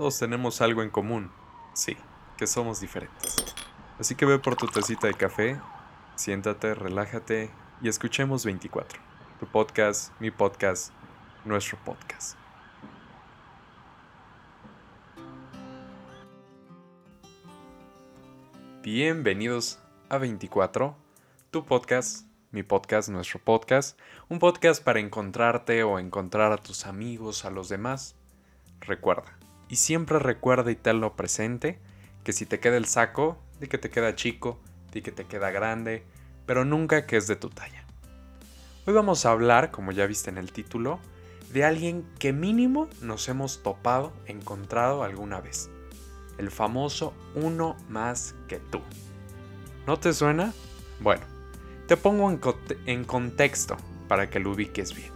todos tenemos algo en común. Sí, que somos diferentes. Así que ve por tu tacita de café, siéntate, relájate y escuchemos 24. Tu podcast, mi podcast, nuestro podcast. Bienvenidos a 24, tu podcast, mi podcast, nuestro podcast, un podcast para encontrarte o encontrar a tus amigos, a los demás. Recuerda, y siempre recuerda y tenlo presente, que si te queda el saco, di que te queda chico, di que te queda grande, pero nunca que es de tu talla. Hoy vamos a hablar, como ya viste en el título, de alguien que mínimo nos hemos topado, encontrado alguna vez el famoso uno más que tú. ¿No te suena? Bueno, te pongo en, contexto para que lo ubiques bien.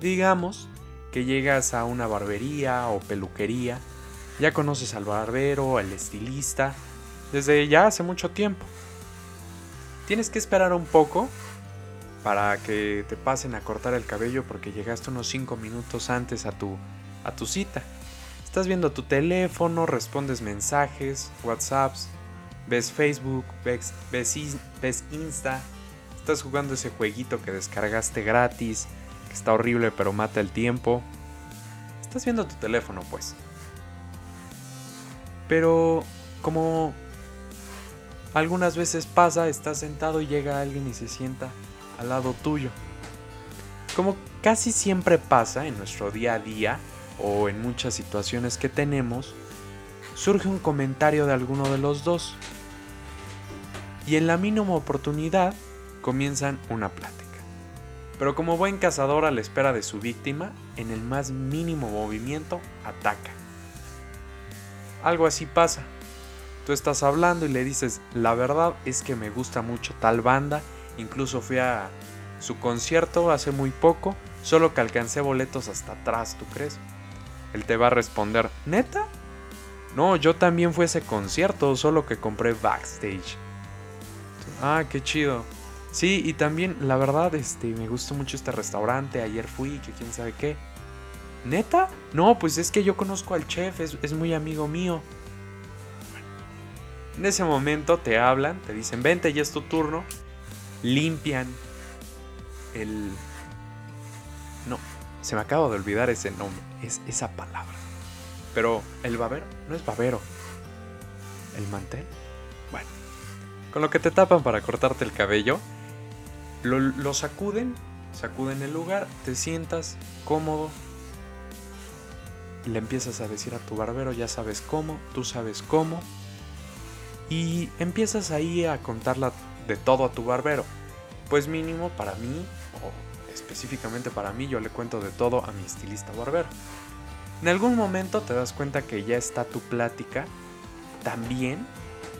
Digamos que llegas a una barbería o peluquería, ya conoces al barbero, al estilista, desde ya hace mucho tiempo. Tienes que esperar un poco para que te pasen a cortar el cabello porque llegaste unos 5 minutos antes a tu, a tu cita. Estás viendo tu teléfono, respondes mensajes, WhatsApps, ves Facebook, ves, ves, Insta, estás jugando ese jueguito que descargaste gratis, que está horrible pero mata el tiempo. Estás viendo tu teléfono pues. Pero como algunas veces pasa, estás sentado y llega alguien y se sienta al lado tuyo. Como casi siempre pasa en nuestro día a día, o en muchas situaciones que tenemos, surge un comentario de alguno de los dos. Y en la mínima oportunidad comienzan una plática. Pero como buen cazador a la espera de su víctima, en el más mínimo movimiento ataca. Algo así pasa. Tú estás hablando y le dices, la verdad es que me gusta mucho tal banda, incluso fui a su concierto hace muy poco, solo que alcancé boletos hasta atrás, ¿tú crees? Él te va a responder, ¿neta? No, yo también fui a ese concierto, solo que compré backstage. Ah, qué chido. Sí, y también, la verdad, este, me gustó mucho este restaurante. Ayer fui, que quién sabe qué. ¿Neta? No, pues es que yo conozco al chef, es, es muy amigo mío. En ese momento te hablan, te dicen, vente, ya es tu turno. Limpian el... No, se me acaba de olvidar ese nombre, es esa palabra. Pero el babero no es babero. ¿El mantel? Bueno, con lo que te tapan para cortarte el cabello, lo, sacuden, sacuden el lugar, te sientas cómodo, le empiezas a decir a tu barbero, ya sabes cómo, tú sabes cómo, y empiezas ahí a contarla de todo a tu barbero. Pues mínimo para mí, específicamente para mí, yo le cuento de todo a mi estilista barbero. En algún momento te das cuenta que ya está tu plática también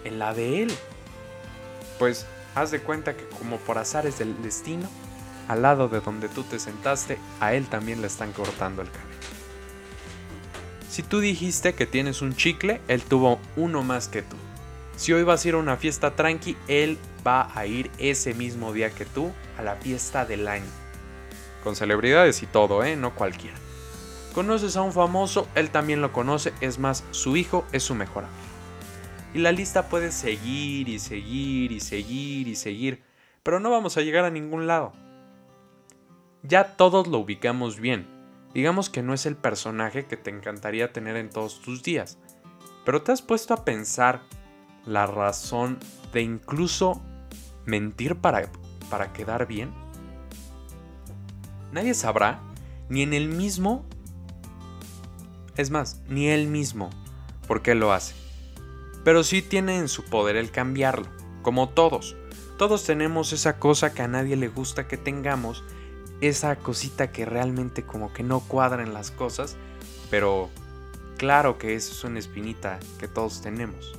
en la de él. Pues haz de cuenta que como por azares del destino, al lado de donde tú te sentaste, a él también le están cortando el cabello. Si tú dijiste que tienes un chicle, él tuvo uno más que tú. Si hoy vas a ir a una fiesta tranqui, él va a ir ese mismo día que tú a la fiesta del año. Con celebridades y todo, ¿eh? No cualquiera. Conoces a un famoso, él también lo conoce, es más, su hijo es su mejor amigo. Y la lista puede seguir y seguir y seguir y seguir, pero no vamos a llegar a ningún lado. Ya todos lo ubicamos bien. Digamos que no es el personaje que te encantaría tener en todos tus días. Pero te has puesto a pensar la razón de incluso mentir para, para quedar bien nadie sabrá, ni en el mismo, es más, ni él mismo, por qué lo hace. Pero sí tiene en su poder el cambiarlo, como todos. Todos tenemos esa cosa que a nadie le gusta que tengamos, esa cosita que realmente como que no cuadra en las cosas, pero claro que es una espinita que todos tenemos.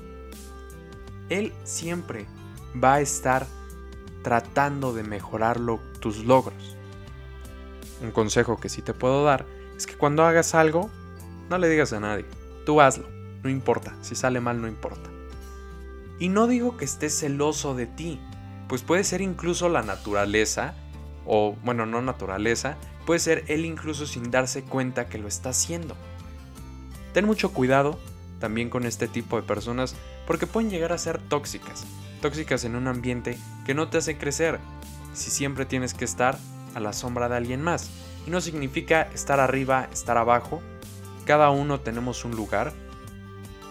Él siempre va a estar tratando de mejorar tus logros un consejo que sí te puedo dar es que cuando hagas algo, no le digas a nadie. Tú hazlo, no importa. Si sale mal, no importa. Y no digo que estés celoso de ti, pues puede ser incluso la naturaleza, o bueno, no naturaleza, puede ser él incluso sin darse cuenta que lo está haciendo. Ten mucho cuidado también con este tipo de personas porque pueden llegar a ser tóxicas, tóxicas en un ambiente que no te hace crecer si siempre tienes que estar a la sombra de alguien más. Y no significa estar arriba, estar abajo, cada uno tenemos un lugar,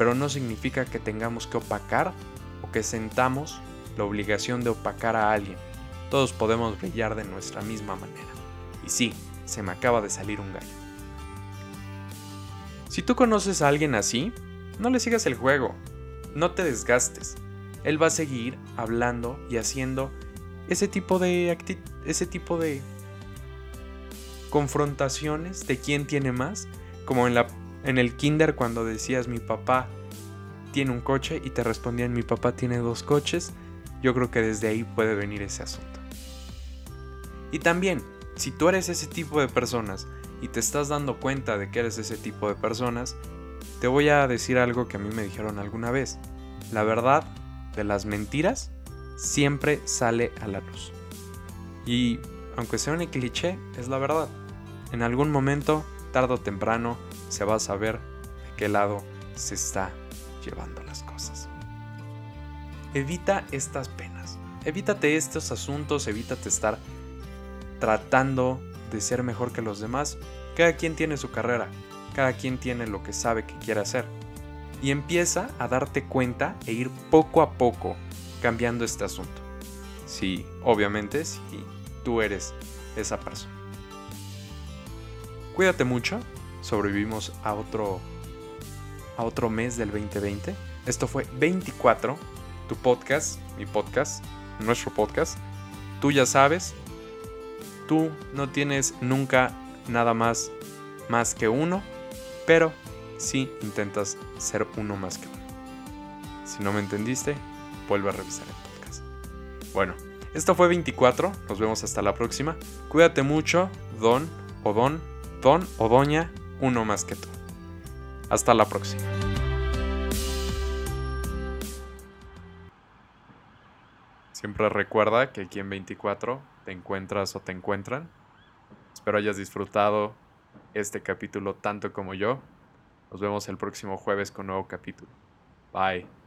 pero no significa que tengamos que opacar o que sentamos la obligación de opacar a alguien. Todos podemos brillar de nuestra misma manera. Y sí, se me acaba de salir un gallo. Si tú conoces a alguien así, no le sigas el juego, no te desgastes. Él va a seguir hablando y haciendo ese tipo de ese tipo de confrontaciones de quién tiene más, como en la en el kinder cuando decías mi papá tiene un coche y te respondían mi papá tiene dos coches, yo creo que desde ahí puede venir ese asunto. Y también, si tú eres ese tipo de personas y te estás dando cuenta de que eres ese tipo de personas, te voy a decir algo que a mí me dijeron alguna vez. La verdad de las mentiras siempre sale a la luz. Y aunque sea un cliché, es la verdad. En algún momento, tarde o temprano, se va a saber de qué lado se está llevando las cosas. Evita estas penas. Evítate estos asuntos, evítate estar tratando de ser mejor que los demás. Cada quien tiene su carrera, cada quien tiene lo que sabe que quiere hacer. Y empieza a darte cuenta e ir poco a poco cambiando este asunto. Sí, obviamente, si tú eres esa persona. Cuídate mucho, sobrevivimos a otro a otro mes del 2020. Esto fue 24, tu podcast, mi podcast, nuestro podcast. Tú ya sabes, tú no tienes nunca nada más más que uno, pero sí intentas ser uno más que uno. Si no me entendiste, vuelve a revisar el podcast. Bueno, esto fue 24, nos vemos hasta la próxima. Cuídate mucho, don o don, don o doña, uno más que tú. Hasta la próxima. Siempre recuerda que aquí en 24 te encuentras o te encuentran. Espero hayas disfrutado este capítulo tanto como yo. Nos vemos el próximo jueves con nuevo capítulo. Bye.